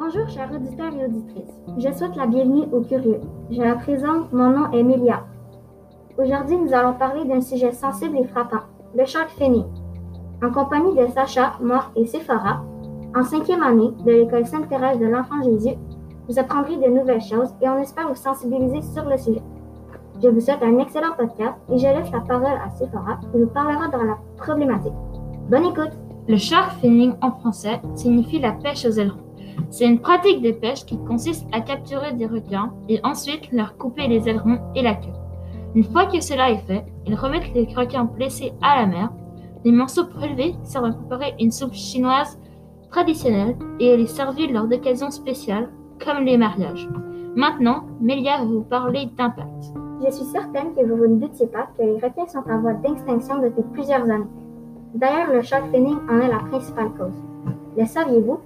Bonjour chers auditeurs et auditrices. Je souhaite la bienvenue aux curieux. Je la présente, mon nom est Melia. Aujourd'hui, nous allons parler d'un sujet sensible et frappant, le shark finning. En compagnie de Sacha, moi et Sephora, en cinquième année de l'école Sainte-Thérèse de l'Enfant Jésus, vous apprendrez de nouvelles choses et on espère vous sensibiliser sur le sujet. Je vous souhaite un excellent podcast et je laisse la parole à Sephora qui nous parlera de la problématique. Bonne écoute! Le shark finning en français signifie la pêche aux ailerons. C'est une pratique de pêche qui consiste à capturer des requins et ensuite leur couper les ailerons et la queue. Une fois que cela est fait, ils remettent les requins blessés à la mer. Les morceaux prélevés servent à préparer une soupe chinoise traditionnelle et elle est servie lors d'occasions spéciales comme les mariages. Maintenant, Melia va vous parler d'impact. Je suis certaine que vous ne doutiez pas que les requins sont en voie d'extinction depuis plusieurs années. D'ailleurs, le shark finning en est la principale cause. Le saviez-vous?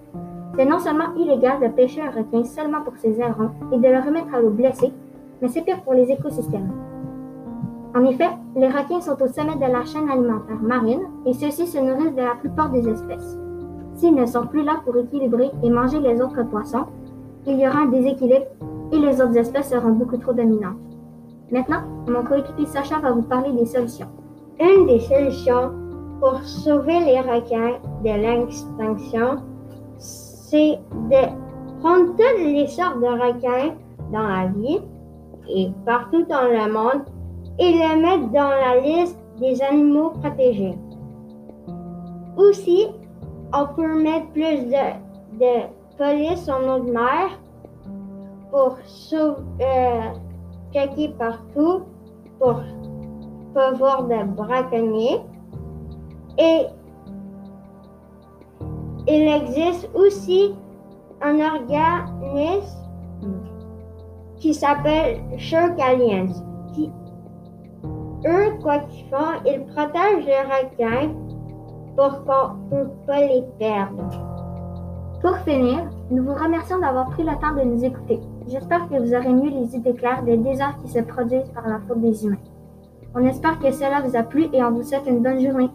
C'est non seulement illégal de pêcher un requin seulement pour ses ailerons et de le remettre à l'eau blessé, mais c'est pire pour les écosystèmes. En effet, les requins sont au sommet de la chaîne alimentaire marine et ceux-ci se nourrissent de la plupart des espèces. S'ils ne sont plus là pour équilibrer et manger les autres poissons, il y aura un déséquilibre et les autres espèces seront beaucoup trop dominantes. Maintenant, mon coéquipier Sacha va vous parler des solutions. Une des solutions pour sauver les requins de l'extinction, c'est de prendre toutes les sortes de requins dans la vie et partout dans le monde et les mettre dans la liste des animaux protégés. Aussi, on peut mettre plus de, de police en eau de mer pour euh, checker partout pour pas voir de braconniers. Et il existe aussi un organisme qui s'appelle Shark Alliance. Qui, eux, quoi qu'ils font, ils protègent les requins pour qu'on ne pas les perdre. Pour finir, nous vous remercions d'avoir pris le temps de nous écouter. J'espère que vous aurez mieux les idées claires des désastres qui se produisent par la faute des humains. On espère que cela vous a plu et on vous souhaite une bonne journée.